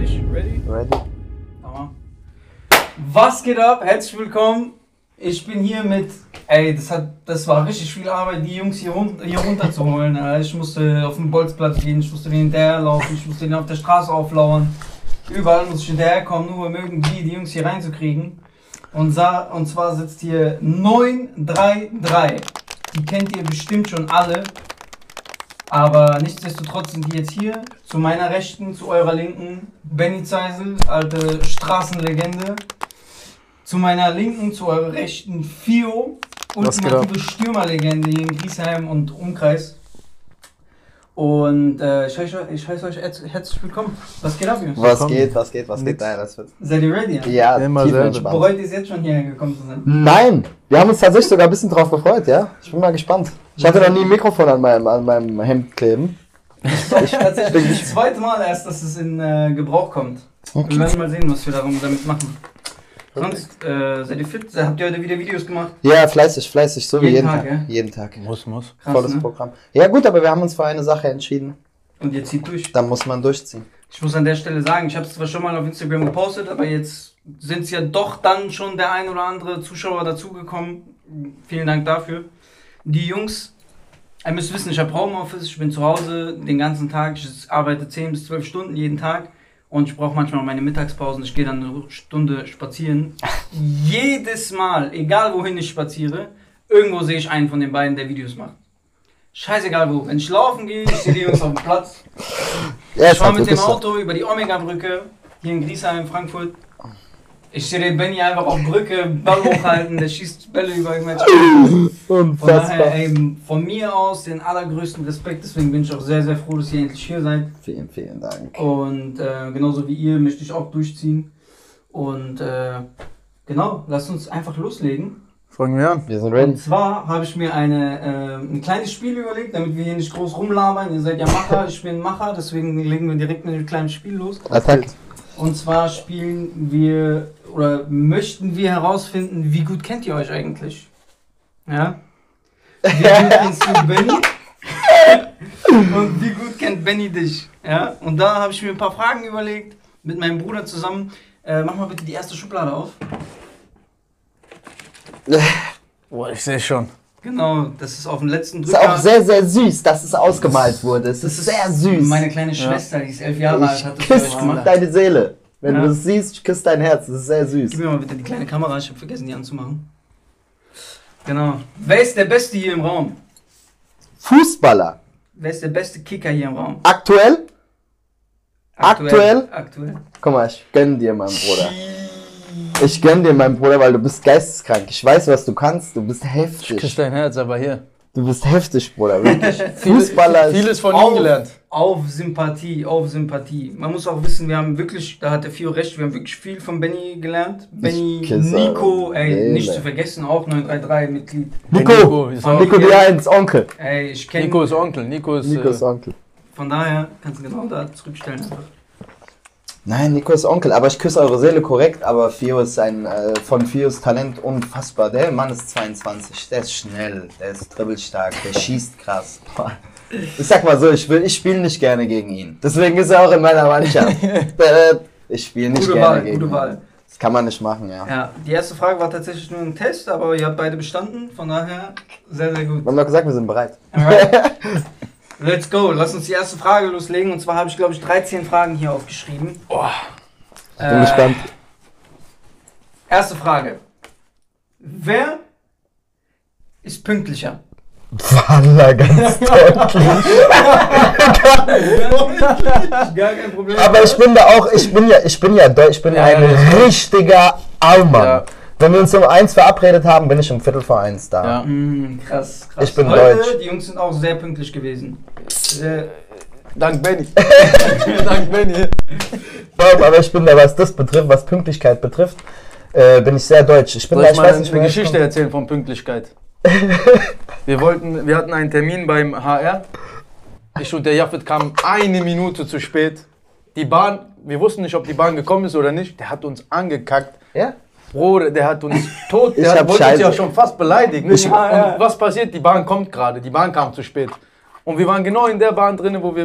Ready? Ready? Tamam. Was geht ab? Herzlich willkommen. Ich bin hier mit. Ey, das, hat, das war richtig viel Arbeit, die Jungs hier, run hier runterzuholen. Alter. Ich musste auf den Bolzplatz gehen, ich musste denen hinterherlaufen, ich musste denen auf der Straße auflauern. Überall muss ich hinterherkommen, nur um irgendwie die Jungs hier reinzukriegen. Und, sa und zwar sitzt hier 933. Die kennt ihr bestimmt schon alle. Aber nichtsdestotrotz sind die jetzt hier. Zu meiner Rechten, zu eurer Linken, Benny Zeisel, alte Straßenlegende. Zu meiner Linken, zu eurer Rechten, Fio, ultimative Stürmerlegende hier in Griesheim und Umkreis. Und äh, ich, heiße, ich heiße euch herz- herzlich willkommen. Was geht ab, Jungs? Was geht, was geht, was geht? Nein, das wird. Seid ihr ready? Ja, Immer tief selber. entspannt. Bereut ihr es jetzt schon hierher gekommen zu sein? Nein, wir haben uns tatsächlich sogar ein bisschen drauf gefreut, ja? Ich bin mal gespannt. Ich hatte noch nie ein Mikrofon an meinem, an meinem Hemd kleben. Ich tatsächlich das zweite Mal erst, dass es in äh, Gebrauch kommt. Wir werden mal sehen, was wir darum damit machen. Sonst, äh, seid ihr fit? Habt ihr heute wieder Videos gemacht? Ja, fleißig, fleißig, so wie Jeden jeden Tag, Tag. ja? Jeden Tag. Muss, muss. Krass, Volles ne? Programm. Ja, gut, aber wir haben uns für eine Sache entschieden. Und ihr zieht durch. Da muss man durchziehen. Ich muss an der Stelle sagen, ich habe es zwar schon mal auf Instagram gepostet, aber jetzt sind es ja doch dann schon der ein oder andere Zuschauer dazugekommen. Vielen Dank dafür. Die Jungs, ihr müsst wissen, ich habe Homeoffice, ich bin zu Hause den ganzen Tag, ich arbeite 10 bis 12 Stunden jeden Tag und ich brauche manchmal meine Mittagspausen, ich gehe dann eine Stunde spazieren. Jedes Mal, egal wohin ich spaziere, irgendwo sehe ich einen von den beiden, der Videos macht. Scheißegal wo. Wenn ich laufen gehe, ich sehe die Jungs auf dem Platz. Ja, Ich fahre halt mit dem so. Auto über die Omega-Brücke hier in Griesheim, Frankfurt. Ich sehe den Benny einfach auf Brücke, Ball hochhalten, der schießt Bälle über irgendwelche. Von daher, Unfassbar. ey, von mir aus den allergrößten Respekt, deswegen bin ich auch sehr, sehr froh, dass ihr endlich hier seid. Vielen, vielen Dank. Und äh, genauso wie ihr möchte ich auch durchziehen. Und äh, genau, lasst uns einfach loslegen. Fangen wir an. Wir sind Und ready. zwar habe ich mir eine, äh, ein kleines Spiel überlegt, damit wir hier nicht groß rumlabern. Ihr seid ja Macher, ich bin Macher, deswegen legen wir direkt mit einem kleinen Spiel los. Attack. Und zwar spielen wir oder möchten wir herausfinden, wie gut kennt ihr euch eigentlich? Ja? Wie gut kennst du Benny? Und wie gut kennt Benny dich? Ja? Und da habe ich mir ein paar Fragen überlegt mit meinem Bruder zusammen. Äh, mach mal bitte die erste Schublade auf. Boah, ich sehe schon. Genau, das ist auf dem letzten Ist Drücker. auch sehr, sehr süß, dass es ausgemalt wurde. Es Das ist sehr süß. Meine kleine Schwester, die ist elf Jahre alt, hat das küsse gemacht. deine Seele. Wenn Ja. du es siehst, ich küsse dein Herz. Das ist sehr süß. Gib mir mal bitte die kleine Kamera, ich habe vergessen, die anzumachen. Genau. Wer ist der Beste hier im Raum? Fußballer. Wer ist der beste Kicker hier im Raum? Aktuell? Aktuell? Aktuell. Guck mal, ich gönn dir, mein Bruder. Ich gönn dir, mein Bruder, weil du bist geisteskrank. Ich weiß, was du kannst. Du bist Ich heftig. küsse dein Herz, aber hier. Du bist heftig, Bruder. Wirklich. Fußballer ist. Vieles von ihm gelernt. auf Sympathie, auf Sympathie. Man muss auch wissen, wir haben wirklich, da hat der Fio recht, wir haben wirklich viel von Benny gelernt. Benny, Nico, ey, Seele. nicht zu vergessen, auch 933-Mitglied. Nico! Nico ist Nico, die Eins, Onkel. Ey, ich kenne, Nico ist Onkel. Nico ist. Nico ist äh, Onkel. von daher kannst du genau da zurückstellen einfach. Nein, Nico ist Onkel, aber ich küsse eure Seele korrekt, aber Fio ist ein, äh, von Fios Talent unfassbar. Der Mann ist 22, der ist schnell, der ist dribbelstark, der schießt krass. Boah. Ich sag mal so, ich, will- ich spiele nicht gerne gegen ihn. Deswegen ist er auch in meiner Mannschaft. Äh, ich spiele nicht Gute gerne Wahl, gegen gute ihn. Wahl. Das kann man nicht machen, ja. Ja, die erste Frage war tatsächlich nur ein Test, aber ihr habt beide bestanden, von daher sehr, sehr gut. Wir haben doch gesagt, wir sind bereit. Let's go, lass uns die erste Frage loslegen. Und zwar habe ich, glaube ich, 13 Fragen hier aufgeschrieben. Boah. Äh, Bin gespannt. Erste Frage. Wer ist pünktlicher? Walla, ganz deutlich. Gar kein Problem. Aber ich bin da auch, ich bin ja, ich bin ja ich bin Ja, ein ja. richtiger Allmann. Ja. Wenn wir uns um eins verabredet haben, bin ich um Viertel vor eins da. Ja. Hm, krass, krass. Ich bin Heute, deutsch. Die Jungs sind auch sehr pünktlich gewesen. Sehr, Dank Benny. Dank Benny. Bob, aber ich bin da, was das betrifft, was Pünktlichkeit betrifft, äh, bin ich sehr deutsch. Ich bin Soll da, ich mal weiß eine nicht, es Geschichte kommt. erzählen von Pünktlichkeit? wir, wollten, wir hatten einen Termin beim HR. Ich und der Jaffet kamen eine Minute zu spät. Die Bahn, wir wussten nicht, ob die Bahn gekommen ist oder nicht. Der hat uns angekackt. Ja? Bruder, der hat uns tot, Ich der hat, wollte uns ja schon fast beleidigen. Ich- Ja, ja. Und was passiert? Die Bahn kommt gerade, die Bahn kam zu spät. Und wir waren genau in der Bahn drin, wo wir,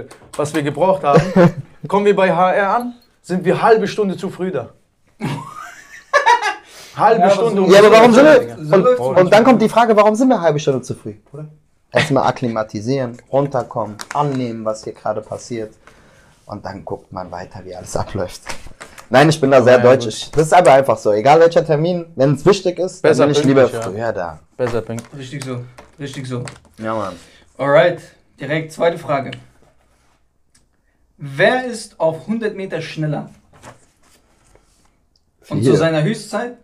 äh, was wir gebraucht haben. kommen wir bei HR an, sind wir halbe Stunde zu früh da. halbe Ja, aber Stunde. so- um Ja, aber warum sind wir. So Und, und dann kommt die Frage, warum sind wir eine halbe Stunde zu früh, oder? Erstmal akklimatisieren, runterkommen, annehmen, was hier gerade passiert. Und dann guckt man weiter, wie alles abläuft. Nein, ich bin da sehr ja, deutsch. Ich- Das ist aber einfach so. Egal welcher Termin, wenn es wichtig ist, dann Besser bin ich lieber pünktlich, ja. früher da. Besser Pink. Richtig so. Richtig so. Ja, Mann. Alright, direkt zweite Frage. Wer ist auf 100 Meter schneller? Und Vier. zu seiner Höchstzeit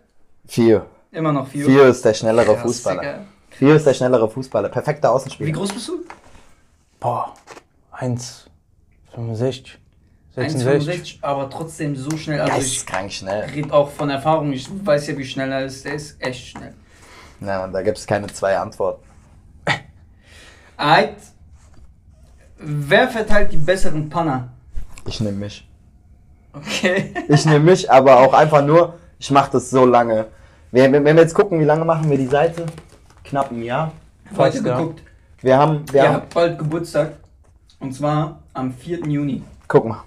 Vier. immer noch vier. Vier ist der schnellere Krass, Fußballer. Digga. Vier ist der schnellere Fußballer. Perfekter Wie Außenspieler. groß bist du? Boah, 1,65. 66. 1,65, aber trotzdem so schnell. Also ich Geisteskrank schnell. rede auch von Erfahrung. Ich weiß ja, wie schnell er ist. Der ist echt schnell. Und da gibt es keine zwei Antworten. Alright. Wer verteilt die besseren Panner? Ich nehme mich. Okay. Ich nehme mich, aber auch einfach nur, ich mache das so lange. Wenn, wenn wir jetzt gucken, wie lange machen wir die Seite? Knapp ein Jahr. Heute Fast, ja. geguckt. Wir haben, wir Ihr haben, bald Geburtstag. Und zwar am 4. Juni. guck mal.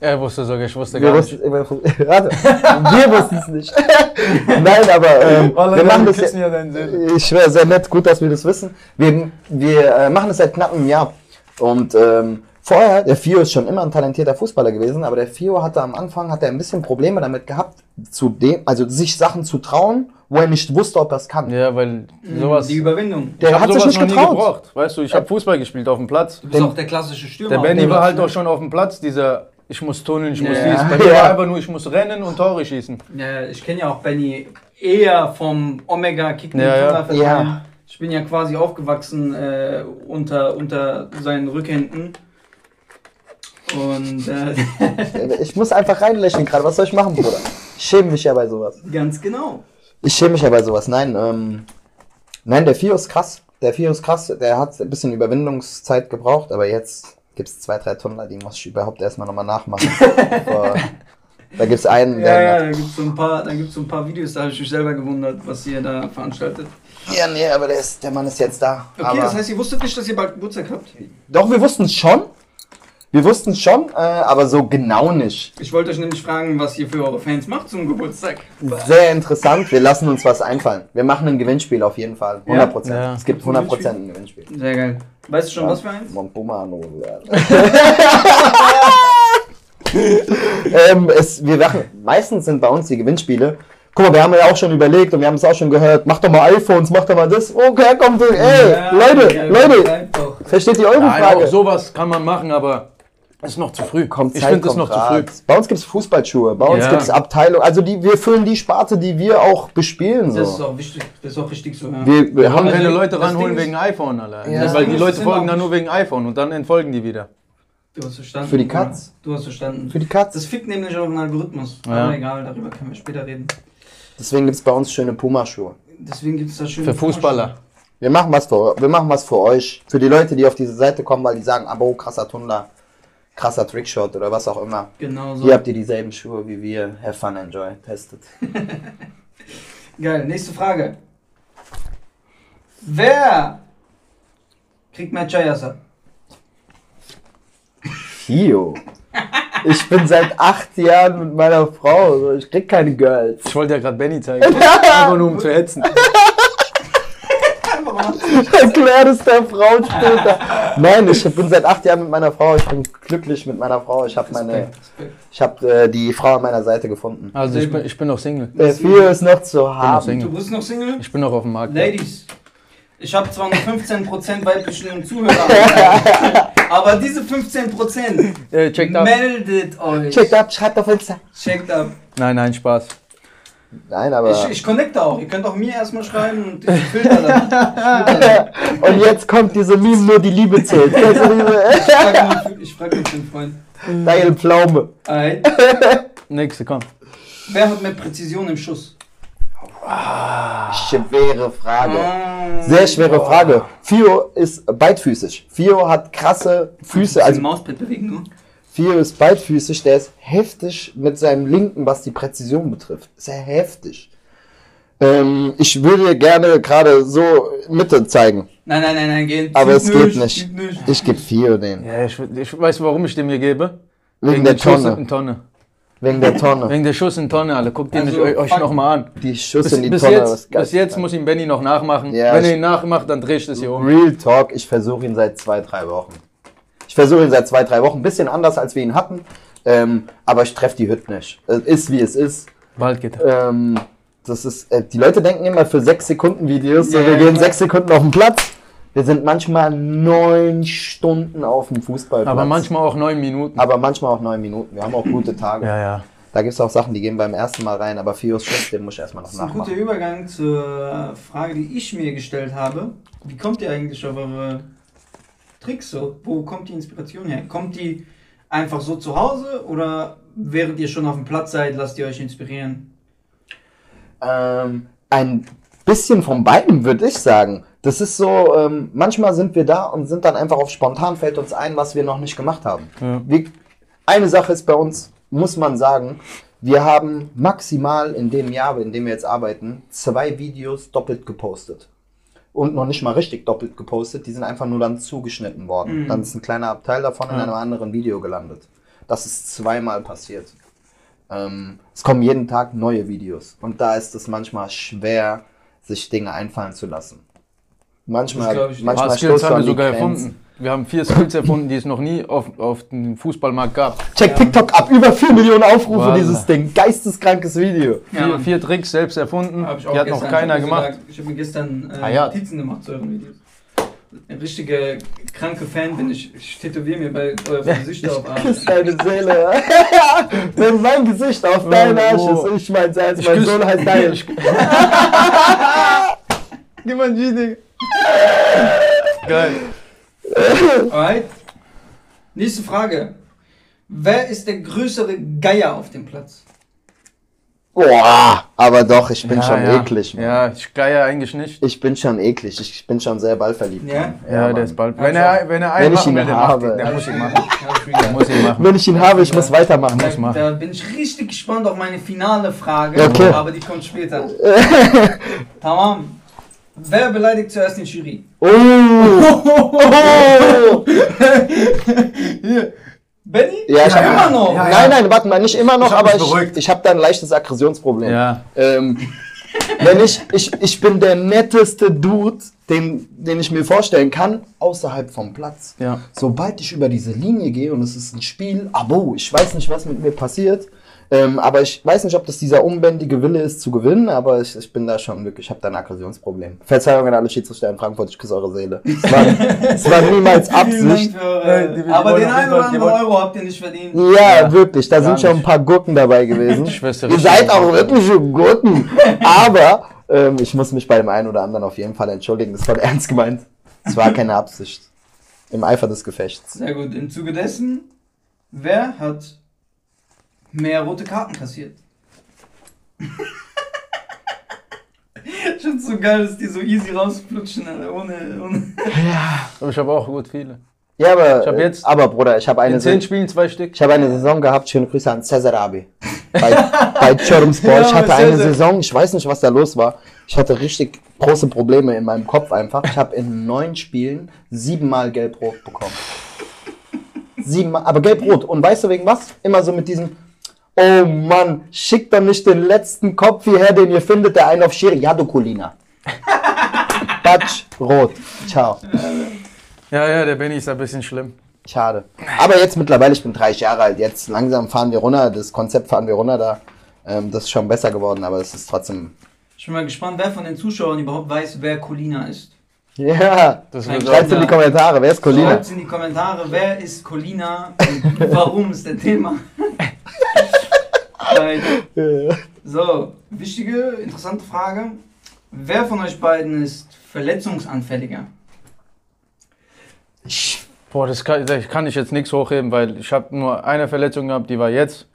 Er wusste sogar, ich wusste Wir gar nicht. wussten, warte, wir wussten es nicht. Nein, aber ähm, wir machen das ja, ja deinen Sinn. ich schwöre, sehr nett, gut, dass wir das wissen. Wir, wir äh, machen das seit knapp einem Jahr. Und ähm, vorher, der Fio ist schon immer ein talentierter Fußballer gewesen, aber der Fio hatte am Anfang hat er ein bisschen Probleme damit gehabt, zu dem, also sich Sachen zu trauen, wo er nicht wusste, ob er es kann. Ja, weil sowas. Die Überwindung. Der hat sich sowas nicht noch nie getraut. gebraucht. Weißt du, ich habe Fußball gespielt auf dem Platz. Du bist Den- auch der klassische Stürmer. Der Benny war halt läuft auch schon auf dem Platz, dieser ich muss tunneln, ich muss Ja. dies. Bei mir Ja. war einfach nur, ich muss rennen und Tore schießen. Ja, ich kenne ja auch Benny eher vom Omega Kicken Ja, ja. Ja. Ich bin ja quasi aufgewachsen äh, unter, unter seinen Rückhänden. Und äh, Ich muss einfach reinlächeln gerade. Was soll ich machen, Bruder? Ich schäme mich ja bei sowas. ganz genau. Ich schäme mich ja bei sowas. Nein, ähm, nein, der Fio ist krass. Der Fio ist krass. Der hat ein bisschen Überwindungszeit gebraucht, aber jetzt gibt es zwei, drei Tunnler, die muss ich überhaupt erstmal nochmal nachmachen. Da gibt es einen, Ja, ja, da gibt es so, ein paar- da gibt's so ein paar Videos, da habe ich mich selber gewundert, was ihr da veranstaltet. Ja, nee, aber der, ist, der Mann ist jetzt da. Okay, aber das heißt, ihr wusstet nicht, dass ihr bald Geburtstag habt? doch, wir wussten es schon. Wir wussten es schon, äh, aber so genau nicht. Ich wollte euch nämlich fragen, was ihr für eure Fans macht zum Geburtstag. Sehr interessant. Wir lassen uns was einfallen. Wir machen ein Gewinnspiel auf jeden Fall. 100 Prozent. Ja. Es gibt 100 Prozent ein Gewinnspiel. Sehr geil. Weißt du schon, was für eins? Mon Pumano. ähm, es, wir machen, meistens sind bei uns die Gewinnspiele. Guck mal, wir haben ja auch schon überlegt und wir haben es auch schon gehört. Mach doch mal iPhones, mach doch mal das. Okay, kommt, ey, Ja, Leute, ja, Leute, versteht ihr eure Nein, Frage? auch sowas kann man machen, aber ist noch zu früh. Kommt ich Zeit, finde es noch zu früh. Bei uns gibt es Fußballschuhe, bei uns Ja. gibt es Abteilung, also die, wir füllen die Sparte, die wir auch bespielen. Das ist So. auch wichtig, das ist auch richtig so. Ja. Wir, wir haben keine Also, Leute ranholen wegen iPhone, Alter. Ja. Weil die Leute folgen dann nur wegen iPhone und dann entfolgen die wieder. Du hast verstanden. Für die Katz. Du hast verstanden. für die Katz. Das fickt nämlich auch den Algorithmus. Ja. Aber egal, darüber können wir später reden. Deswegen gibt es bei uns schöne Puma-Schuhe. Deswegen gibt es da schön. Für Fußballer. Wir machen was für, wir machen was für euch. Für die Leute, die auf diese Seite kommen, weil die sagen, Abo, krasser Tunnler, krasser Trickshot oder was auch immer. Genau so. Hier habt ihr dieselben Schuhe wie wir. Have fun, enjoy. Testet. Geil, nächste Frage. Wer kriegt mehr Chayasa? Fio. Ich bin seit acht Jahren mit meiner Frau. Ich krieg keine Girls. Ich wollte ja gerade Benny zeigen. Einfach nur um zu hetzen. Erklär das der Frau später. Nein, ich bin seit acht Jahren mit meiner Frau. Ich bin glücklich mit meiner Frau. Ich habe meine, ich habe äh, die Frau an meiner Seite gefunden. Also ich bin, ich bin noch Single. Der Fio ist noch zu haben. Du bist noch Single? Ich bin noch auf dem Markt. Ladies, ich habe zwar nur 15% weiblichen Zuhörer, aber diese 15% Äh, checkt ab. meldet euch. Checkt ab, schreibt auf Insta. Checkt ab. Nein, nein, Spaß. Nein, aber. Ich, ich connecte auch. Ihr könnt auch mir erstmal schreiben und ich filter das. Und jetzt kommt diese Meme, nur die Liebe zählt. Ich frage nur für- Ich frage nur für einen Freund. Deine Pflaume. Alright. Nächste, komm. Wer hat mehr Präzision im Schuss? Schwere Frage. Ah, Sehr schwere Frage. Fio ist beidfüßig. Fio hat krasse Füße. Also Also Mauspad bewegen nur. Fio ist beidfüßig. Der ist heftig mit seinem Linken, was die Präzision betrifft. Sehr heftig. Ähm, ich würde gerne gerade so Mitte zeigen. Nein, nein, nein, nein, geht. Aber es geht nicht. geht nicht. Ich gebe Fio den. Ja, ich, ich weiß, warum ich dem hier gebe. Wegen der den Schuss Tonne. in Tonne. Wegen der Tonne. Wegen der Schuss in Tonne, alle. Guckt den Also, euch, euch fuck. nochmal an. Die Schuss Bis, in die bis, Tonne. jetzt, was bis jetzt muss ihn Benny noch nachmachen. Ja, Wenn ich- er ihn nachmacht, dann dreht es hier um. Real Talk, ich versuche ihn seit zwei, drei Wochen. Ich versuche ihn seit zwei, drei Wochen. Bisschen anders, als wir ihn hatten. Ähm, aber ich treffe die Hütte nicht. Es ist, wie es ist. Bald geht. Ähm, das ist, äh, die Leute denken immer für sechs Sekunden Videos, so Ja, wir gehen sechs Sekunden auf den Platz. Wir sind manchmal neun Stunden auf dem Fußballplatz. Aber manchmal auch neun Minuten. aber manchmal auch neun Minuten. Wir haben auch gute Tage. Ja, ja. Da gibt es auch Sachen, die gehen beim ersten Mal rein, aber Fios Schuss, den muss ich erstmal noch Das ist ein guter nachmachen. Übergang zur Frage, die ich mir gestellt habe. Wie kommt ihr eigentlich auf eure Tricks so? Wo kommt die Inspiration her? Kommt die einfach so zu Hause oder während ihr schon auf dem Platz seid, lasst ihr euch inspirieren? Ähm, ein bisschen von beiden, würde ich sagen. Das ist so, ähm, manchmal sind wir da und sind dann einfach auf spontan, fällt uns ein, was wir noch nicht gemacht haben. Ja. Wir, eine Sache ist bei uns, muss man sagen, wir haben maximal in dem Jahr, in dem wir jetzt arbeiten, zwei Videos doppelt gepostet. Und noch nicht mal richtig doppelt gepostet, die sind einfach nur dann zugeschnitten worden. Mhm. Dann ist ein kleiner Abteil davon in Ja. einem anderen Video gelandet. Das ist zweimal passiert. Ähm, es kommen jeden Tag neue Videos. Und da ist es manchmal schwer, sich Dinge einfallen zu lassen. Das Manchmal, glaub ich. Manchmal Skills haben man wir sogar Grenzen. erfunden. Wir haben vier Skills erfunden, die es noch nie auf, auf dem Fußballmarkt gab. Check TikTok ab, über 4 Millionen Aufrufe Wallah. dieses Ding. Geisteskrankes Video. Ja, vier, vier Tricks selbst erfunden. Hab ich auch Die hat noch keiner gemacht. sogar- Ich habe mir gestern äh, Ah, ja. Notizen gemacht zu euren Videos. Ein richtiger kranke Fan bin ich. Ich tätowiere mir bei euren Gesichter auf Arsch. Küss deine Seele. Wenn mein Gesicht auf dein Arsch ist, ich mein Herz, mein Sohn heißt dein. Gib mal ein G, Digga. Geil. Alright. Nächste Frage. Wer ist der größere Geier auf dem Platz? Boah, aber doch, ich bin ja, schon ja. eklig. Mann. Ja, ich geier eigentlich nicht. Ich bin schon eklig. Ich bin schon sehr ballverliebt. Ja? Ja, Mann. der ist bald. Hab Wenn ich er, wenn er einen Wenn ich machen ihn will, der habe. macht ihn. Der muss ihn machen. Ja, ich Der muss ihn machen. Wenn ich ihn habe, ich muss weitermachen. Muss Da, machen. da bin ich richtig gespannt auf meine finale Frage, Okay. aber die kommt später. Tamam. Wer beleidigt zuerst den Jury? Oh! oh. Hier. Benny? Ja, ich hab- immer noch. Ja, ja. Nein, nein, warte mal, nicht immer noch, Ich aber ich, beruhigt. ich habe da ein leichtes Aggressionsproblem. Ja. Ähm, wenn ich, ich, ich bin der netteste Dude, den, den ich mir vorstellen kann, außerhalb vom Platz. Ja. Sobald ich über diese Linie gehe und es ist ein Spiel, abo, ich weiß nicht, was mit mir passiert. Ähm, aber ich weiß nicht, ob das dieser unbändige Wille ist zu gewinnen, aber ich, ich bin da schon wirklich, ich habe da ein Aggressionsproblem. Verzeihung an alle Schiedsrichter in Frankfurt, ich küsse eure Seele. Es war, es war niemals Absicht. für, Äh, die- die aber den einen oder anderen Euro habt ihr nicht verdient. Ja, Ja, wirklich, da sind schon ein paar Gurken dabei gewesen. Ihr seid auch wirkliche Gurken. Aber ähm, ich muss mich bei dem einen oder anderen auf jeden Fall entschuldigen. Das war ernst gemeint. Es war keine Absicht. Im Eifer des Gefechts. Sehr gut. Im Zuge dessen, wer hat mehr rote Karten kassiert? Ich find's so geil, dass die so easy rausflutschen, Alter, ohne, ohne. Aber ich habe auch gut viele. Ja, aber, Ich hab äh, jetzt- aber Bruder, ich habe eine, In zehn Spielen zwei Stück. ich habe eine Saison gehabt. Schöne Grüße an Cesar Abi. Bei, bei Chorumspor. Ja, ich hatte eine Saison, ich weiß nicht, was da los war. Ich hatte richtig große Probleme in meinem Kopf einfach. Ich habe in neun Spielen siebenmal gelb-rot bekommen. Siebenmal, aber gelb-rot. Und weißt du wegen was? Immer so mit diesem, oh Mann, schickt doch nicht den letzten Kopf hierher, den ihr findet, der einen auf Schiri. Ja, du Colina. Batsch, rot. Ciao. Ja, ja, der Benny ist ein bisschen schlimm. Schade. Aber jetzt mittlerweile, ich bin 30 Jahre alt, jetzt langsam fahren wir runter, das Konzept fahren wir runter da. Ähm, das ist schon besser geworden, aber es ist trotzdem. Ich bin mal gespannt, wer von den Zuschauern überhaupt weiß, wer Colina ist. Ja, schreibt in die Kommentare, wer ist Colina? Schreibt in die Kommentare, wer ist Colina und warum ist der Thema. Right. So, wichtige, interessante Frage. Wer von euch beiden ist verletzungsanfälliger? Boah, das kann, das kann ich jetzt nichts hochheben, weil ich habe nur eine Verletzung gehabt, die war jetzt.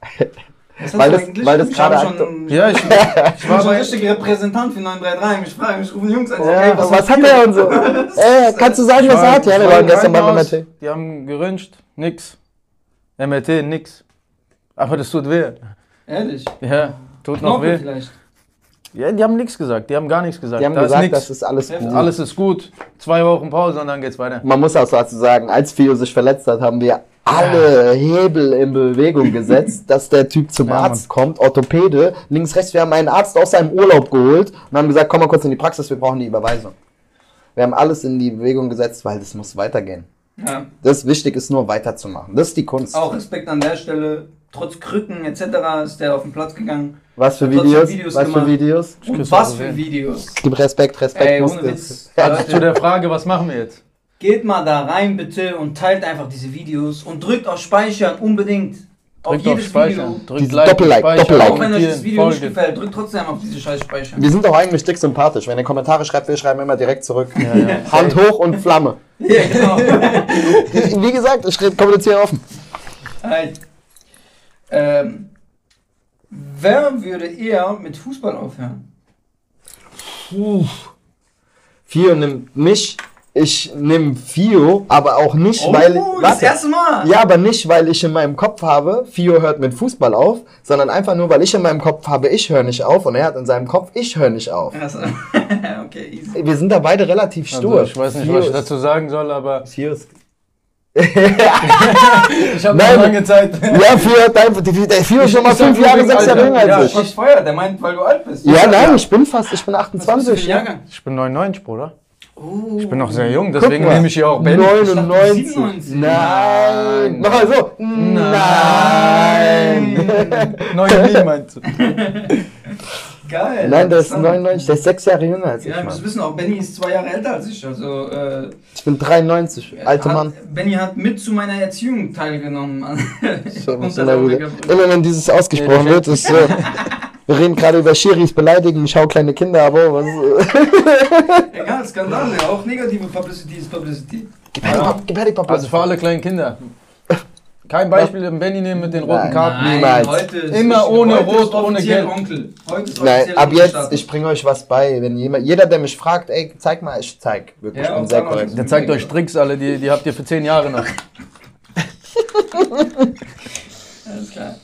Was hast Weil du das- eigentlich? weil das ich gerade schon, Ja, ich, ich war schon richtig Repräsentant für 933. Ich frage mich, rufen die Jungs an. Ja, ey, was, habt hat der und so? Äh, kannst du sagen, was er hat? Ja, wir ich waren gestern beim MRT. Die haben geröntgt, nix. MRT, nix. Aber das tut weh. Ehrlich? Ja, tut noch weh. vielleicht. Ja, die haben nichts gesagt, die haben gar nichts gesagt. Die haben da gesagt, ist das ist alles gut. Alles ist gut. Zwei Wochen Pause und dann geht's weiter. Man muss auch dazu sagen, als Fio sich verletzt hat, haben wir alle Hebel in Bewegung gesetzt, dass der Typ zum Ja, Arzt kommt, Orthopäde, links, rechts. Wir haben einen Arzt aus seinem Urlaub geholt und haben gesagt, komm mal kurz in die Praxis, wir brauchen die Überweisung. Wir haben alles in die Bewegung gesetzt, weil das muss weitergehen. Ja. Das wichtig ist nur weiterzumachen. Das ist die Kunst. Auch Respekt an der Stelle. Trotz Krücken etc. ist der auf den Platz gegangen. Was für Videos? Videos was für gemacht. Videos? Und küsse was für. Videos. Gib Respekt, Respekt. Ey, muss ohne. Witz. Ja, Zu der Frage, was machen wir jetzt? Geht mal da rein bitte und teilt einfach diese Videos und drückt auf Speichern unbedingt. auf Drückt auf jedes Speichern. Video. Drückt Like, Doppellike, Doppellike. Auch wenn euch das Video nicht gefällt, drückt trotzdem auf diese scheiß Speichern. Wir sind auch eigentlich dick sympathisch. Wenn ihr Kommentare schreibt, wir schreiben immer direkt zurück. Ja, ja. Hand hoch und Flamme. Ja, genau. Wie gesagt, ich kommuniziere offen. Halt. Ähm, wer würde eher mit Fußball aufhören? Fio nimmt mich, ich nehme Fio, aber auch nicht, weil. Oh, das warte. erste Mal! Ja, aber nicht, weil ich in meinem Kopf habe, Fio hört mit Fußball auf, sondern einfach nur, weil ich in meinem Kopf habe, ich höre nicht auf und er hat in seinem Kopf, ich höre nicht auf. Also, okay, easy. Wir sind da beide relativ stur. Also, ich weiß nicht, Fio was ich dazu sagen soll, aber Fio ist ich habe Nein. noch lange Zeit. ja, Fio, dein, die- der Fio ist schon mal Ich fünf Jahre, sechs Jahre jünger Ja, als Schwarz ich. Feuer, der meint, weil du alt bist. Ja, nein, ich bin fast, ich bin Was bist du für 28. ein ja. Jahrgang? Ich bin 99, Bruder. Oh. Ich bin noch sehr jung, deswegen nehme ich hier auch Ben. 99. 97. Nein. Nein. Mach mal so. Nein. Neun nie meinst du. Geil. Nein, der ist interessant. 99, der ist sechs Jahre jünger als Ja, ich, müsst Mann. wissen, auch Benny ist zwei Jahre älter als ich. Also, äh, Ich bin 93, alter hat, Mann. Benny hat mit zu meiner Erziehung teilgenommen. So, muss immer, wenn dieses ausgesprochen Nee, wird, ist so. Wir reden gerade über Schiris beleidigen, ich hau kleine Kinder, aber was. Egal, Skandale, auch negative Publicity ist Publicity. Die Papa. Also für alle kleinen Kinder. Kein Beispiel im Benny nehmen mit den roten Nein. Karten. Niemals. heute ist Immer ohne heute ist Rot, ohne offiziell Gelb. Onkel. Heute ist Nein, offiziell ab Onkel jetzt, Status. ich bringe euch was bei. Wenn jemand, jeder, der mich fragt, ey, zeig mal, ich zeig. Wirklich, Ja, ich bin sehr korrekt. Der zeigt euch Tricks alle, die, die habt ihr für zehn Jahre noch. Alles klar.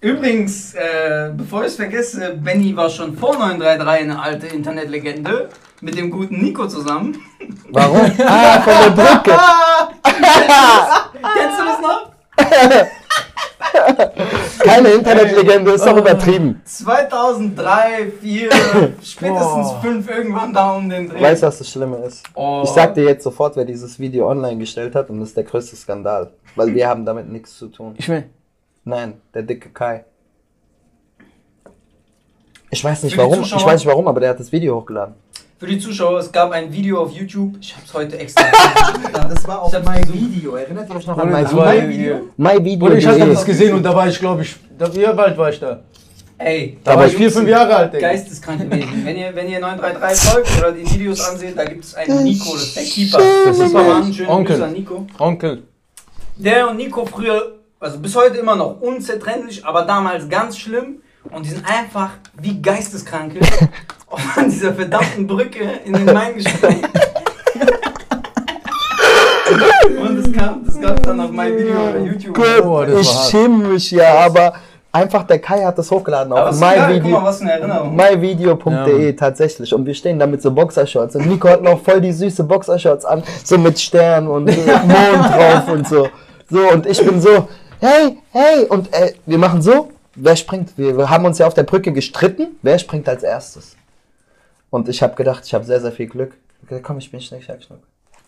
Übrigens, äh, bevor ich es vergesse, Benny war schon vor 933 eine alte Internetlegende mit dem guten Nico zusammen. Warum? ah, von der Brücke. Kennst du das noch? Keine Internetlegende, ist doch übertrieben. 2003, 4, spätestens Boah. 5 irgendwann da um den Dreh. Weißt du, was das Schlimme ist? Oh. Ich sag dir jetzt sofort, wer dieses Video online gestellt hat und das ist der größte Skandal. Weil wir haben damit nichts zu tun. Ich will. Nein, der dicke Kai. Ich weiß nicht warum, ich weiß nicht warum, aber der hat das Video hochgeladen. Für die Zuschauer, es gab ein Video auf YouTube. Ich hab's heute extra. Das war auch mein Video. Erinnert ihr euch noch an mein Video? My Video. Bruder, ich hatte das gesehen und da war ich, glaube ich, da, wie alt war ich da? Ey, Da war ich vier, fünf Jahre alt, Digga. Geisteskrank gewesen. Wenn ihr, wenn ihr 933 folgt oder die Videos anseht, da gibt es einen Nico, das ist der Keeper. Das ist mein schönen Onkel. Grüße an Nico. Onkel. Der und Nico früher, also bis heute immer noch unzertrennlich, aber damals ganz schlimm. Und die sind einfach wie Geisteskranke an dieser verdammten Brücke in den Main gesprungen. und das kam, das gab dann auf mein Video bei YouTube. Das ich war hart. schäme mich ja, aber einfach der Kai hat das hochgeladen auf myvideo.de Ja, tatsächlich und wir stehen da mit so Boxershorts und Nico hat noch voll die süße Boxershorts an, so mit Stern und Mond drauf und so. So und ich bin so, hey, hey und äh, wir machen so, wer springt? Wir, wir haben uns ja auf der Brücke gestritten, wer springt als erstes? Und ich habe gedacht, ich habe sehr sehr viel Glück. Ich gedacht, komm, ich bin schnell, schack, schnuck.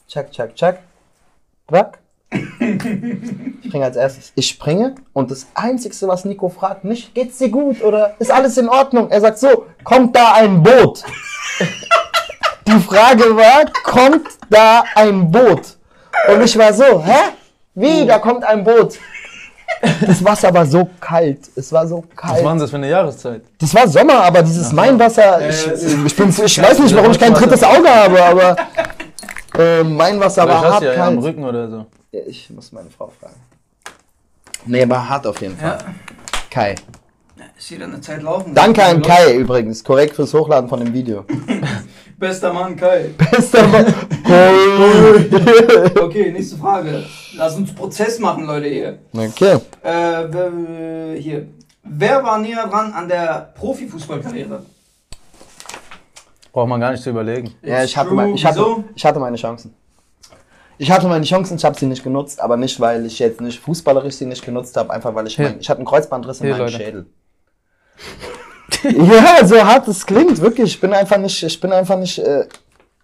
Schack, schack, schack. Wack. Ich springe als erstes. Ich springe und das Einzige, was Nico fragt, nicht, geht's dir gut oder ist alles in Ordnung? Er sagt so, kommt da ein Boot? Die Frage war, kommt da ein Boot? Und ich war so, hä? Wie, da kommt ein Boot? Das Wasser war so kalt. Es war so Was kalt. waren das für eine Jahreszeit? Das war Sommer, aber dieses Mainwasser, ich, ich, bin, ich weiß nicht, warum ich kein drittes Auge habe, aber äh, Mainwasser Vielleicht war hast hart du ja am kalt. Rücken oder so. Ja, ich muss meine Frau fragen. Nee, war hart auf jeden Fall. Ja, Kai. ist jeder eine Zeit laufen. Danke an Kai übrigens, korrekt fürs Hochladen von dem Video. Bester Mann Kai. Bester Mann. Okay, nächste Frage. Lass uns Prozess machen, Leute hier. okay. Äh, wer- hier. Wer war näher dran an der Profifußballkarriere? Braucht man gar nicht zu überlegen. Ja, ich hatte, mein, ich, hatte, ich hatte meine Chancen. Ich hatte meine Chancen, ich habe sie nicht genutzt, aber nicht, weil ich jetzt nicht fußballerisch sie nicht genutzt habe, einfach weil ich Hier. mein, ich hatte einen Kreuzbandriss in Hier, meinem Leute. Schädel. ja, so hart es klingt, wirklich. Ich bin einfach nicht, ich bin einfach nicht. Äh,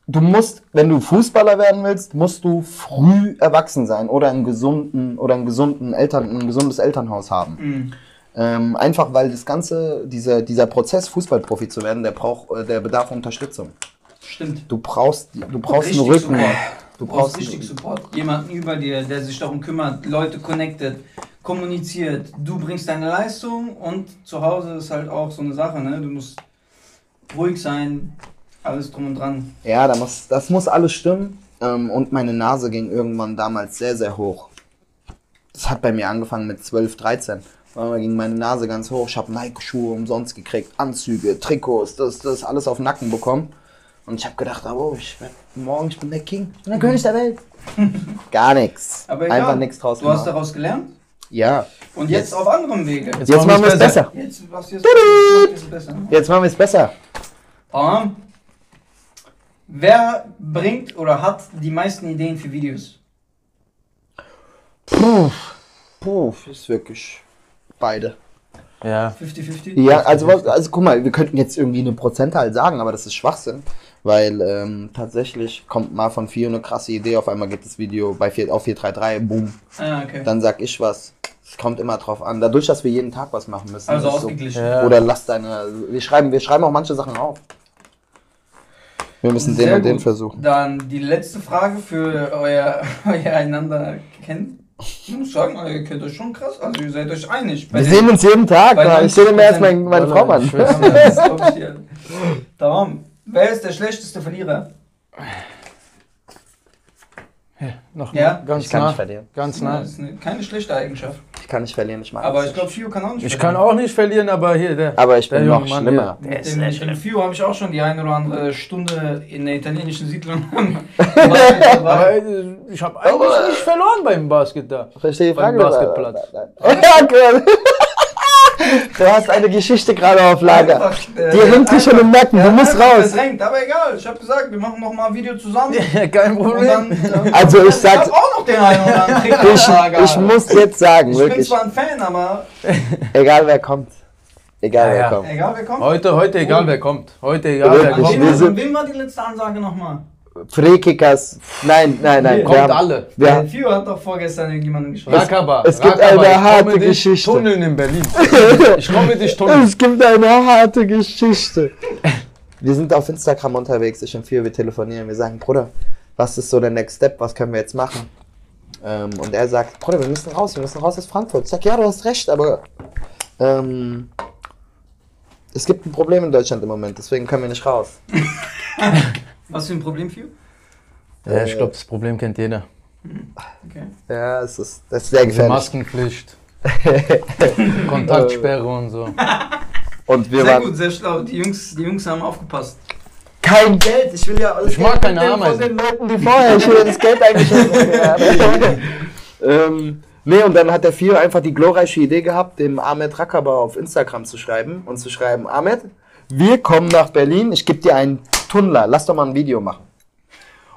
du musst, wenn du Fußballer werden willst, musst du früh erwachsen sein oder einen gesunden oder einen gesunden Eltern, ein gesundes Elternhaus haben. Mhm. Ähm, einfach weil das ganze, dieser, dieser Prozess, Fußballprofi zu werden, der braucht, äh, der bedarf Unterstützung. Stimmt. Du brauchst, du brauchst einen Rücken. Support. Du Du brauchst brauchst richtig Support. Jemanden über dir, der sich darum kümmert, Leute connected, kommuniziert. Du bringst deine Leistung und zu Hause ist halt auch so eine Sache, ne? Du musst ruhig sein, alles drum und dran. Ja, da muss, das muss alles stimmen. Ähm, und meine Nase ging irgendwann damals sehr, sehr hoch. Das hat bei mir angefangen mit 12, 13. Weil ging meine Nase ganz hoch. Ich habe Nike-Schuhe umsonst gekriegt, Anzüge, Trikots, das, das alles auf den Nacken bekommen. Und ich habe gedacht, oh, ich werd, morgen ich bin der King, ich bin der König der Welt. Gar nichts. Aber egal. Einfach nichts draus Du hast gemacht. daraus gelernt Ja, und jetzt auf anderem Wege. jetzt machen wir es besser. Jetzt was jetzt, jetzt ist besser. Jetzt machen wir es besser. Um, wer bringt oder hat die meisten Ideen für Videos? Puh, puh, ist wirklich beide. Ja. 50-50? Ja, also, was, also guck mal, wir könnten jetzt irgendwie eine Prozentzahl sagen, aber das ist Schwachsinn, weil ähm, tatsächlich kommt mal von Fio eine krasse Idee, auf einmal geht das Video bei 4, auf 433, boom, Ah, okay. dann sag ich was. Es kommt immer drauf an. Dadurch, dass wir jeden Tag was machen müssen. Also ist so- ausgeglichen. Ja. Oder lass deine. Wir schreiben, wir schreiben auch manche Sachen auf. Wir müssen den Sehr und den versuchen. Dann die letzte Frage für euer, euer einander kennen. Ich muss sagen, ihr kennt euch schon krass. Also ihr seid euch einig. Bei Wir den- sehen uns jeden Tag. Ich sehe mehr als 90%. mein, meine Frau, Mann. ich das ich wer ist der schlechteste Verlierer? Noch Ja? ganz Ich kann nah. nicht verlieren. Ganz Das nah. ist eine, keine schlechte Eigenschaft. Ich kann nicht verlieren, ich mag Aber ich glaube, Fio kann auch nicht Ich kann auch nicht verlieren, aber hier, der. Aber ich der bin noch Mann, schlimmer. der- mit dem Fio habe ich auch schon die eine oder andere Stunde in der italienischen Siedlung. Aber ich habe eigentlich nicht verloren beim Basket da. Verstehe die Beim Frage? Basketplatz. Ja, cool. Du hast eine Geschichte gerade auf Lager. Einfach, äh, Die hängt dir schon im Nacken, du musst raus. Verdrängt, aber egal. Ich habe gesagt, wir machen noch mal ein Video zusammen. Ja, kein Problem. dann, äh, Also ich sag's- hab auch noch den einen oder anderen Ich, Lager. ich muss jetzt sagen, Ich bin wirklich, zwar ein Fan, aber egal wer kommt. Egal Ja, wer ja. kommt. egal wer kommt. Heute, heute egal wer kommt. Heute egal wer Wirklich, An kommt. wem war die letzte Ansage nochmal? Freekickers. Nein, nein, nein. Kommt wir haben- alle. Wir, Der Fio hat doch vorgestern irgendjemanden geschrieben. Rakaba. es gibt Rakaba, eine ich harte Geschichte. Tunneln in Berlin. Ich komme dich tunneln. es gibt eine harte Geschichte. Wir sind auf Instagram unterwegs, ich und Fio, wir telefonieren. Wir sagen, Bruder, was ist so der Next Step? Was können wir jetzt machen? Ähm, und er sagt, Bruder, wir müssen raus, wir müssen raus aus Frankfurt. Ich sag, ja, du hast recht, aber ähm, es gibt ein Problem in Deutschland im Moment, deswegen können wir nicht raus. Was für ein Problem, Fio? Ja, ich glaube, das Problem kennt jeder. Okay. Ja, es ist, das ist sehr Diese gefährlich. Maskenpflicht. Kontaktsperre und so. Und wir Sehr waren gut, sehr schlau. Die Jungs, die Jungs haben aufgepasst. kein Geld. Ich will ja alles Ich mag Geld keine mitnehmen Ameisen. von den Leuten, die vorher. Ich will ja das Geld eigentlich ähm, nee, und dann hat der Fio einfach die glorreiche Idee gehabt, dem Ahmed Rakaba auf Instagram zu schreiben und zu schreiben, Ahmed, wir kommen nach Berlin, ich gebe dir einen Tunnler, lass doch mal ein Video machen.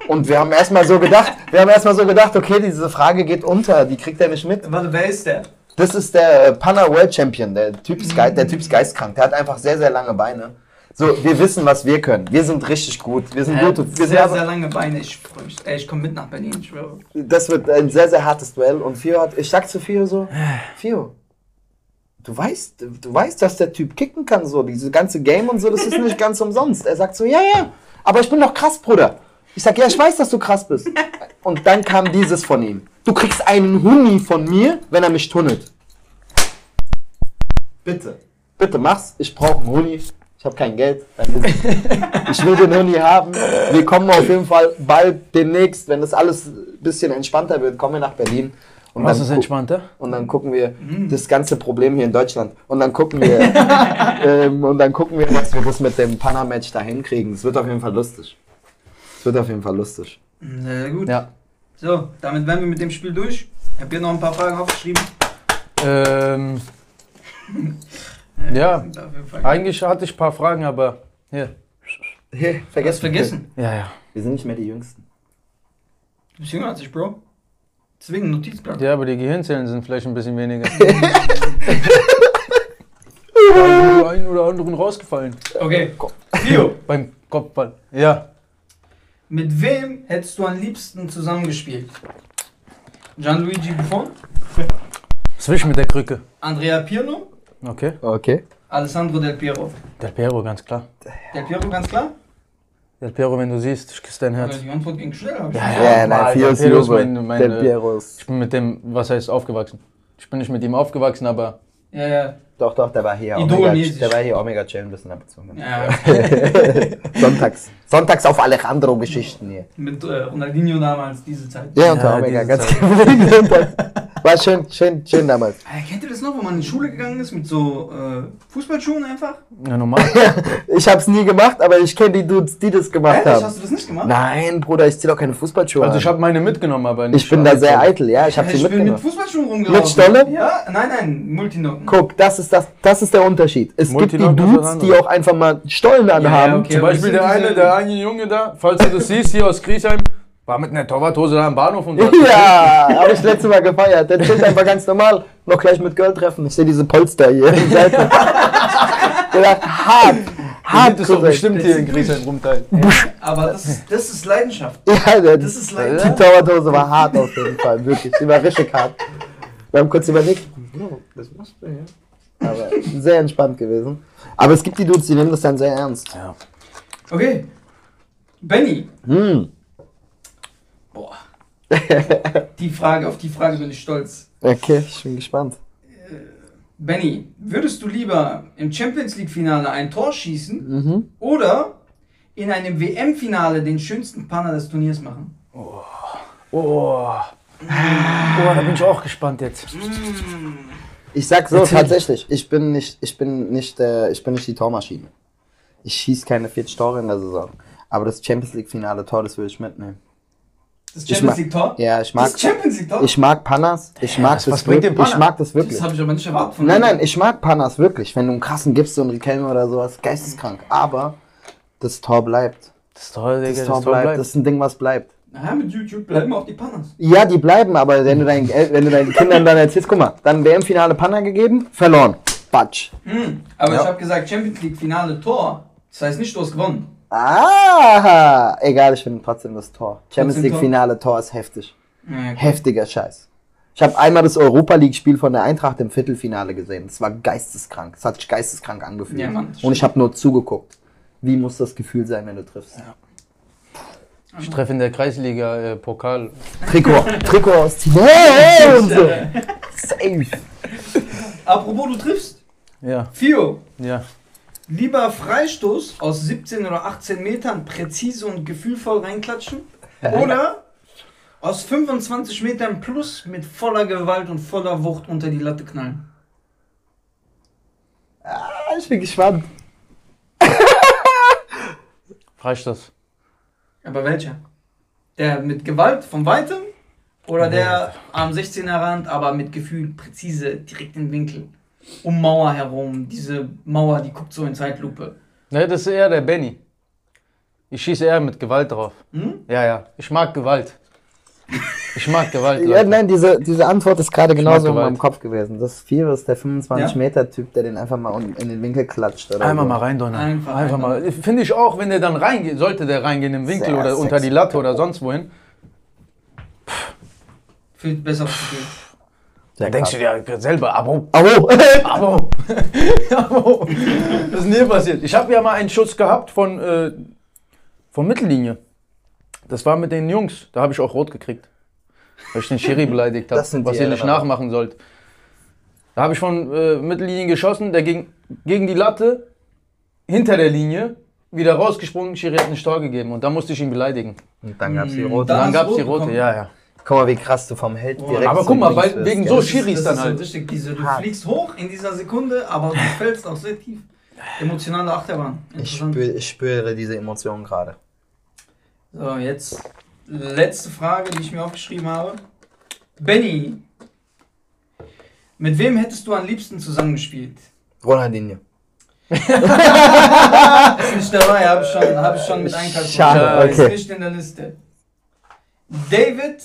Und wir haben erstmal so gedacht, wir haben erstmal so gedacht, okay, diese Frage geht unter, die kriegt er nicht mit. Warte, wer ist der? Das ist der äh, Panna World Champion. Der Typ, ist geil, der typ ist geistkrank. Der hat einfach sehr, sehr lange Beine. So, wir wissen, was wir können. Wir sind richtig gut. Wir sind Er gut. Wir sind sehr, aber, sehr lange Beine. Ich mich. Ey, ich komme mit nach Berlin, ich schwöre. das wird ein sehr, sehr hartes Duell. Und Fio hat, ich sag zu Fio so, Fio, du weißt, du weißt, dass der Typ kicken kann, so, diese ganze Game und so, das ist nicht ganz umsonst. Er sagt so, ja, ja, aber ich bin doch krass, Bruder. Ich sag, ja, ich weiß, dass du krass bist. Und dann kam dieses von ihm. Du kriegst einen Huni von mir, wenn er mich tunnelt. Bitte. Bitte mach's. Ich brauche einen Huni. Ich habe kein Geld. Ich will den Huni haben. Wir kommen auf jeden Fall bald demnächst, wenn das alles ein bisschen entspannter wird, kommen wir nach Berlin. Und Was dann ist entspannter? und dann gucken wir das ganze Problem hier in Deutschland. Und dann gucken wir, ähm, und dann gucken wir, was wir das mit dem Panama-Match da hinkriegen. Es wird auf jeden Fall lustig. Es wird auf jeden Fall lustig. Sehr gut. Ja. So, damit wären wir mit dem Spiel durch. Ich habe hier noch ein paar Fragen aufgeschrieben. Ähm, Äh, Ja. eigentlich hatte ich ein paar Fragen, aber hier. Hey, hast vergessen. Ja, ja. Wir sind nicht mehr die Jüngsten. Du bist jünger als ich, Bro. Deswegen Notizblock. Ja, aber die Gehirnzellen sind vielleicht ein bisschen weniger. Da einen oder anderen rausgefallen. Okay. Theo, Beim Kopfball. Ja. mit wem hättest du am liebsten zusammengespielt? Gianluigi Buffon, Zwischen mit der Krücke. Andrea Pirlo, Okay. Okay. Alessandro Del Piero. Del Piero, ganz klar. Del Piero, ganz klar? Del Piero, wenn du siehst, ich küsse dein Ja. Herz. Die Antwort ging schnell. hab ich Ja, schon Ja, gesagt. nein, Fios Piero ist mein- mein, Del äh, Piero ist. Ich bin mit dem, was heißt aufgewachsen? Ich bin nicht mit ihm aufgewachsen, aber Ja, ja. Doch, doch, der war hier. Idolmäßig. der war hier Omega Jam, bisschen abgezogen. ja. Sonntags. Sonntags auf Alejandro-Geschichten hier. Mit äh, Ronaldinho damals, diese Zeit. Ja, unter Ja, Omega, ganz genau. War schön, schön, schön damals. Äh, kennt ihr das noch, wo man in die Schule gegangen ist mit so äh, Fußballschuhen einfach? ja, normal. Ich hab's nie gemacht, aber ich kenne die Dudes, die das gemacht Ehrlich, haben. hast du das nicht gemacht? Nein, Bruder, ich zieh doch keine Fußballschuhe Also an. ich habe meine mitgenommen, aber nicht. Ich bin da sehr eitel, ja, ich hab ich sie bin mit mitgenommen. Fußballschuhen rumgelaufen. Mit Stolle? Ja, nein, nein, Multinocken. Guck, das ist, das, das ist der Unterschied. Es gibt die Dudes, die auch einfach mal Stollen ja, anhaben. okay. Zum Beispiel der eine, der eine Junge da, falls du das siehst, hier aus Griesheim, war mit einer Torwarthose da am Bahnhof und so. Ja, habe ich letztes Mal gefeiert. Der chillt einfach ganz normal. Noch gleich mit Girl treffen. Ich sehe diese Polster hier. Die Seite. Der hart. Du Hart. es doch bestimmt hier in Griesheim rumteilen. Aber das ist, das ist Leidenschaft. Ja, der, Das ist die leider. Torwarthose war hart auf jeden Fall. Wirklich. Die war richtig hart. Wir haben kurz überlegt. "Oh, Das machst du, ja. Aber sehr entspannt gewesen. Aber es gibt die Dudes, die nehmen das dann sehr ernst. Ja. Okay. Benny. Hm. Boah. Die Frage, auf die Frage bin ich stolz. Okay, ich bin gespannt. Benny, würdest du lieber im Champions League Finale ein Tor schießen Mhm. oder in einem WM-Finale den schönsten Panner des Turniers machen? Oh. Oh, da bin ich auch gespannt jetzt. Ich sag so, Erzähl. tatsächlich, ich bin nicht, ich bin nicht, äh, ich bin nicht die Tormaschine. Ich schieß keine 40 Tore in der Saison. Aber das Champions League Finale Tor, das will ich mitnehmen. Das Champions League Tor? Ja, ich mag, Das Champions League Tor? ich mag Panas, ich mag was- das was bringt wirklich, dir Panna? ich mag das das wirklich. habe ich aber nicht erwartet von Nein, dir. nein, ich mag Panas wirklich. Wenn du einen krassen gibst, so einen Riquelme oder sowas, geisteskrank. Aber das Tor bleibt. Das Tor, Digga, Das das Tor Tor bleibt. bleibt. Das ist ein Ding, was bleibt. Naja, mit YouTube bleiben auch die Panners. Ja, die bleiben, aber wenn du deinen, wenn du deinen Kindern dann erzählst, guck mal, dann WM-Finale Panna gegeben, verloren. Batsch. Hm, aber Ja. ich habe gesagt Champions League Finale Tor. Das heißt nicht, du hast gewonnen. Ah, egal, ich finde trotzdem das Tor. Champions Trotzdem League Tor? Finale Tor ist heftig. Ja, okay. Heftiger Scheiß. Ich habe einmal das Europa League Spiel von der Eintracht im Viertelfinale gesehen. Das war geisteskrank. Das hat sich geisteskrank angefühlt. Ja, Mann, Und ich habe nur zugeguckt. Wie muss das Gefühl sein, wenn du triffst? Ich treffe in der Kreisliga äh, Pokal. Trikot, Trikot ausziehen. Hey, und so. Safe. Apropos, du triffst. Ja, Fio, ja. Lieber Freistoß aus 17 oder 18 Metern präzise und gefühlvoll reinklatschen oder aus 25 Metern plus mit voller Gewalt und voller Wucht unter die Latte knallen. Ah, ich bin gespannt. Freistoß. Aber welcher? Der mit Gewalt von weitem oder der am 16er Rand, aber mit Gefühl präzise direkt in den Winkel? Um Mauer herum, diese Mauer, die guckt so in Zeitlupe. Ne, das ist eher der Benny. Ich schieße eher mit Gewalt drauf. Hm? Ja, ja. Ich mag Gewalt. Ich mag Gewalt. Ja, Leute. nein, diese, diese Antwort ist gerade genauso in meinem Kopf gewesen. Das Vier ist der Ja? 25-Meter-Typ, der den einfach mal in den Winkel klatscht. Oder Einmal so. mal reindonnern. Einfach Einfach, mal. Finde ich auch, wenn der dann reingeht, sollte der reingehen im Winkel Sehr oder unter die. Latte oder sonst wohin. Fühlt besser Gefühl. Sehr Dann denkst du dir selber, Abo, Abo! Abo, Abo. Was ist denn hier passiert? Ich habe ja mal einen Schuss gehabt von, äh, von Mittellinie. Das war mit den Jungs. Da habe ich auch rot gekriegt. Weil ich den Schiri beleidigt habe, Das was ihr nicht nachmachen sollt. Da habe ich von äh, Mittellinie geschossen, der ging gegen die Latte, hinter der Linie, wieder rausgesprungen, Schiri hat ein Tor gegeben und da musste ich ihn beleidigen. Und dann gab's die Mm, rote. da- Dann hast gab es die rot rote, bekommen? ja, ja. Guck mal, wie krass du vom Held direkt Aber guck mal, weil- wegen so ist- Schiris das dann ist halt. Richtig, diese, du Hart. fliegst hoch in dieser Sekunde, aber du fällst auch sehr tief. Emotionale Achterbahn. Ich spüre, ich spüre diese Emotionen gerade. So, jetzt letzte Frage, die ich mir aufgeschrieben habe. Benny, mit wem hättest du am liebsten zusammengespielt? Ronaldinho. Ist nicht dabei, habe ich schon, hab ich schon mit einkalkuliert. Schade, Ist okay. nicht in der Liste. David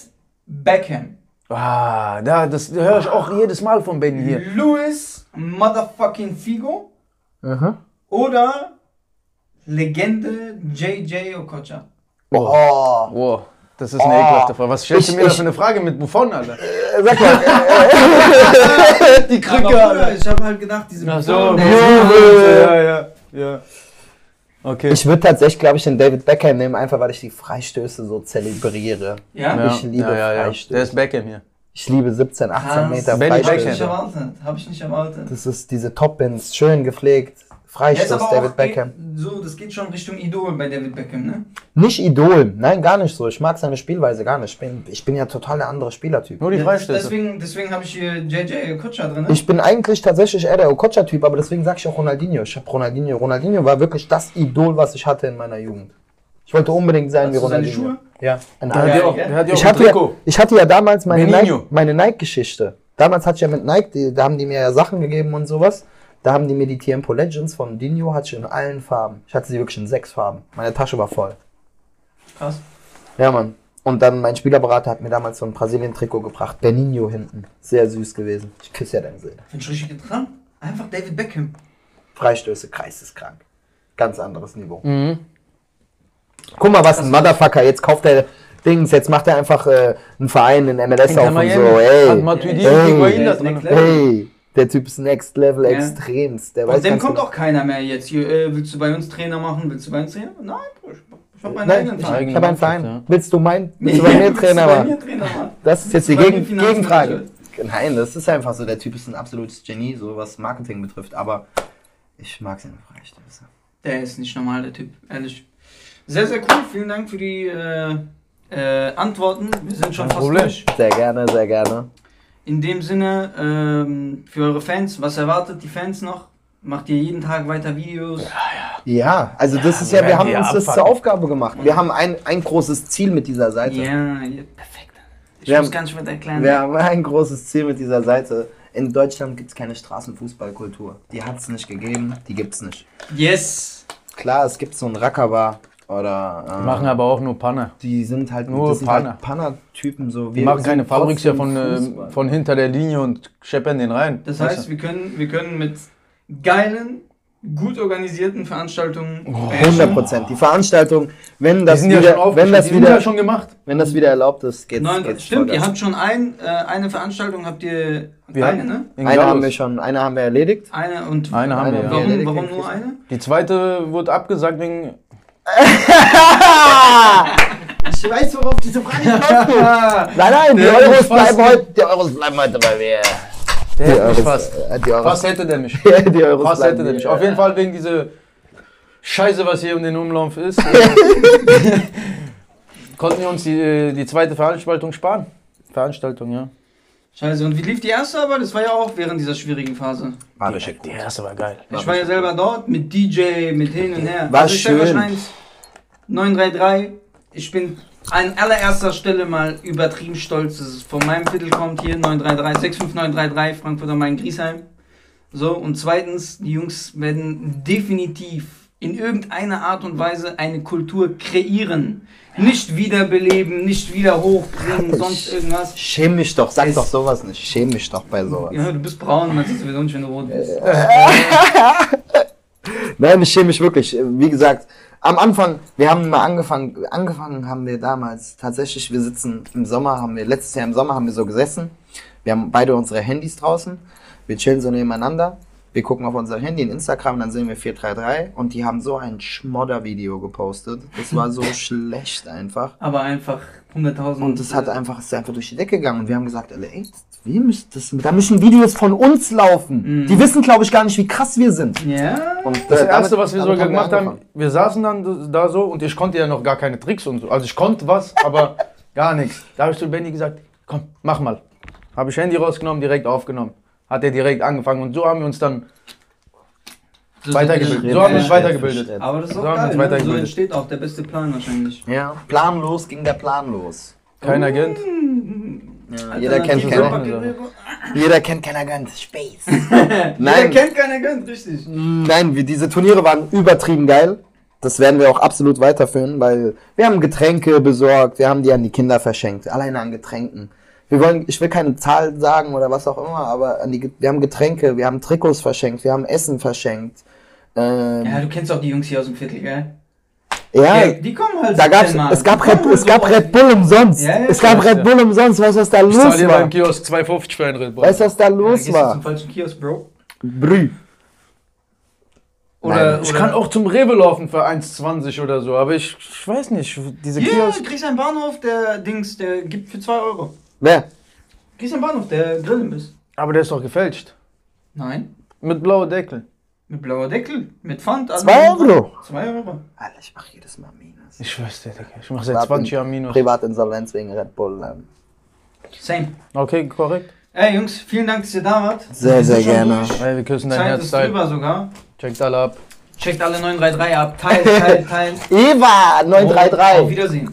Beckham. Ah, da, das höre ich auch jedes Mal von Benny hier. Louis Motherfucking Figo. Mhm. Oder Legende JJ Okocha. Oh. Wow, das ist eine Oh. ekelhafte Frage. Was stellst du Ich- mir da ich- für eine Frage mit Buffon, Alter? Sag mal, Die Aber Bruder, ich habe halt gedacht, diese Ach so, Person, ja, der ja, ja. Okay. ich würde tatsächlich, glaube ich, den David Beckham nehmen, einfach weil ich die Freistöße so zelebriere. Ja? ja, ich liebe ja, ja, ja. Freistöße. Der ist Beckham hier. Ich liebe 17, 18 Krass. Meter Benny Hab ich Beckham. nicht Freistöße. erwartet. Hab ich nicht erwartet. Das ist diese Top-Bins, schön gepflegt. Freistoß, aber David auch Beckham. so, das geht schon Richtung Idol bei David Beckham, ne? Nicht Idol, nein, gar nicht so. Ich mag seine Spielweise gar nicht. Ich bin, ich bin ja total der andere Spielertyp. Nur die Ja, Freistöße. Deswegen, deswegen habe ich hier JJ Okocha drin. Ne? Ich bin eigentlich tatsächlich eher der Okocha-Typ, aber deswegen sage ich auch Ronaldinho. Ich habe Ronaldinho. Ronaldinho war wirklich das Idol, was ich hatte in meiner Jugend. Ich wollte unbedingt sein Hast wie du seine Ronaldinho. Schuhe? Ja. Ein Der hat auch, der hat ich, hatte ja, ich hatte ja damals meine Benigno. Nike- Nike-Geschichte. damals hatte ich ja mit Nike, die, da haben die mir ja Sachen gegeben und sowas. Da haben die mir die Tempo Legends von Dino, hatte ich in allen Farben. Ich hatte sie wirklich in sechs Farben. Meine Tasche war voll. Krass. Ja, Mann. Und dann mein Spielerberater hat mir damals so ein Brasilien-Trikot gebracht. Benigno hinten. Sehr süß gewesen. Ich küsse ja deine Seele. Bin ich richtig dran? Einfach David Beckham. Freistöße, kreiseskrank. Ganz anderes Niveau. Mhm. Guck mal, was ein Motherfucker. Jetzt kauft er Dings, jetzt macht er einfach äh, einen Verein in MLS Inter auf und Miami. so. Ey, Hat Matuidi Ey. und Higuain da Ey, drin. Next Level. hey, der Typ ist next level Ja. extremst. Der weiß Und dem kommt genau- auch keiner mehr jetzt. Hier, äh, willst du bei uns Trainer machen? Willst du bei uns Trainer? Nein, ich, ich hab meinen Nein, eigenen ich, Verein. ich habe einen Verein. ja. Willst du mein, willst du bei mir Trainer machen? Das ist jetzt die Gegen. Gegenfrage. Nein, das ist einfach so. Der Typ ist ein absolutes Genie, so was Marketing betrifft. Aber ich mag seine Freistöße. Der ist nicht normal, der Typ, ehrlich. Sehr, sehr cool. Vielen Dank für die äh, äh, Antworten. Wir sind schon Kein fast Problem. durch. Sehr gerne, sehr gerne. In dem Sinne, ähm, für eure Fans, was erwartet die Fans noch? Macht ihr jeden Tag weiter Videos? Ja, also das ist wir ja, wir haben uns das abfacken. zur Aufgabe gemacht. Wir haben ein, ein großes Ziel mit dieser Seite. Ja, ja perfekt. Ich Wir muss haben- gar nicht weiter erklären. Wir haben ein großes Ziel mit dieser Seite. In Deutschland gibt es keine Straßenfußballkultur. Die hat es nicht gegeben, die gibt es nicht. Yes! Klar, es gibt so ein Rackerbar oder. äh, Die machen aber auch nur Panne. die sind halt Nur Panne. halt Panner-Typen so. Die Wir machen keine Fabriks ja von, Fußball. äh, von hinter der Linie und scheppern den rein. Das heißt, wir können, wir können mit geilen, gut organisierten Veranstaltungen. 100 Prozent. Die Veranstaltung, wenn die das sind ja schon wieder, wenn das Die sind ja wieder, schon gemacht. wenn das wieder erlaubt ist, geht's, Neun, geht's stimmt, ihr habt schon ein, äh, eine Veranstaltung, habt ihr Wir eine, ne? In Eine haben wir schon, eine haben wir erledigt. Eine und Eine haben wir, ja. warum, Erledigt warum nur eine? Die zweite wurde abgesagt wegen. Ich weiß, worauf diese Frage kommt. Nein, nein, die Euros bleiben heute, die Euros bleiben heute bei mir. Der Die hätte mich Euros, fast. äh, die Euros, Fast hätte der mich. die Euros Fast hätte der mich. Auf jeden Fall wegen dieser Scheiße, was hier um den Umlauf ist. äh, konnten wir uns die, äh, die zweite Veranstaltung sparen. Veranstaltung, ja. Scheiße, und wie lief die erste aber? Das war ja auch während dieser schwierigen Phase. War Die, richtig die gut. erste war geil. Ich war ja selber dort mit DJ, mit hin und her. War also schön. Eins, 933, ich bin an allererster Stelle mal übertrieben stolz, dass es von meinem Viertel kommt hier, 933, 65933, Frankfurt am Main, Griesheim. So, und zweitens, die Jungs werden definitiv in irgendeiner Art und Weise eine Kultur kreieren. Nicht wiederbeleben, nicht wieder hochbringen, sonst irgendwas. Schäm mich doch, sag Es- doch sowas nicht. Schäm mich doch bei sowas. Ja, du bist braun, man sieht sowieso nicht, wenn du rot bist. Nein, ich schäme mich wirklich. Wie gesagt, am Anfang, wir haben mal angefangen, angefangen haben wir damals tatsächlich, wir sitzen im Sommer, haben wir, letztes Jahr im Sommer haben wir so gesessen. Wir haben beide unsere Handys draußen. Wir chillen so nebeneinander. Wir gucken auf unser Handy in Instagram, dann sehen wir 433 und die haben so ein Schmodder-Video gepostet. Das war so schlecht einfach. Aber einfach 100.000. Und das hat einfach, ist einfach durch die Decke gegangen. Und wir haben gesagt, alle, ey, wir müssen, das, da müssen Videos von uns laufen. Mhm. Die wissen, glaube ich, gar nicht, wie krass wir sind. Ja? Und Das äh, erste, damit- was wir sogar gemacht haben, angefangen. wir saßen dann da so und ich konnte ja noch gar keine Tricks und so. Also ich konnte was, aber gar nichts. Da habe ich zu Benny gesagt, komm, mach mal. Habe ich Handy rausgenommen, direkt aufgenommen. Hat er direkt angefangen und so haben wir uns dann So weitergebildet. So haben wir uns weitergebildet. Aber das ist auch So wir geil, ne? so entsteht auch der beste Plan wahrscheinlich. Ja, planlos ging der Plan los. Kein Agent. Ja, jeder kennt. Sachen. Jeder kennt keiner gönnt. Space. Jeder Nein, kennt keiner gönnt, richtig. nein, wie diese Turniere waren übertrieben geil. das werden wir auch absolut weiterführen, weil wir haben Getränke besorgt, wir haben die an die Kinder verschenkt, alleine an Getränken. Wir wollen, ich will keine Zahl sagen oder was auch immer, aber an die, wir haben Getränke, wir haben Trikots verschenkt, wir haben Essen verschenkt. Ähm, Ja, du kennst auch die Jungs hier aus dem Viertel, gell? ja, Ja, die kommen halt da gab's, es gab Red, kommen es gab so Red Bull umsonst. Ja, ja, es gab ja. Red Bull umsonst. Weißt du, was da Ich zahl los dir war? beim Kiosk 2,50 für ein Red Bull. Weißt du, was da Ja, los gehst du zum war? falschen Kiosk, Bro. Brü. Oder, Nein, Ich oder kann auch zum Rewe laufen für 1,20 oder so, aber ich, ich weiß nicht, diese Ja, Kiosk. du kriegst einen Bahnhof, der Dings, der gibt für 2 Euro. Wer? Einen Bahnhof, der grillen ist. Aber der ist doch gefälscht. Nein. Mit blauer Deckel. Mit blauer Deckel, mit Pfand. allem Zwei. Euro? Zwei Euro. Alter, ich mach jedes Mal Minus. Ich schwör's dir, Digga. Ich mach seit 20 Jahren Minus. Privatinsolvenz wegen Red Bull. ähm. Same. Okay, korrekt. Ey, Jungs, vielen Dank, dass ihr da wart. Sehr, sehr gerne. Ey, wir küssen dein Zeit Herz, ist Teil. drüber sogar. Checkt alle ab. Checkt alle 933 ab. Teilt, teilt, teilt. Eva, Und Auf 933. Wiedersehen.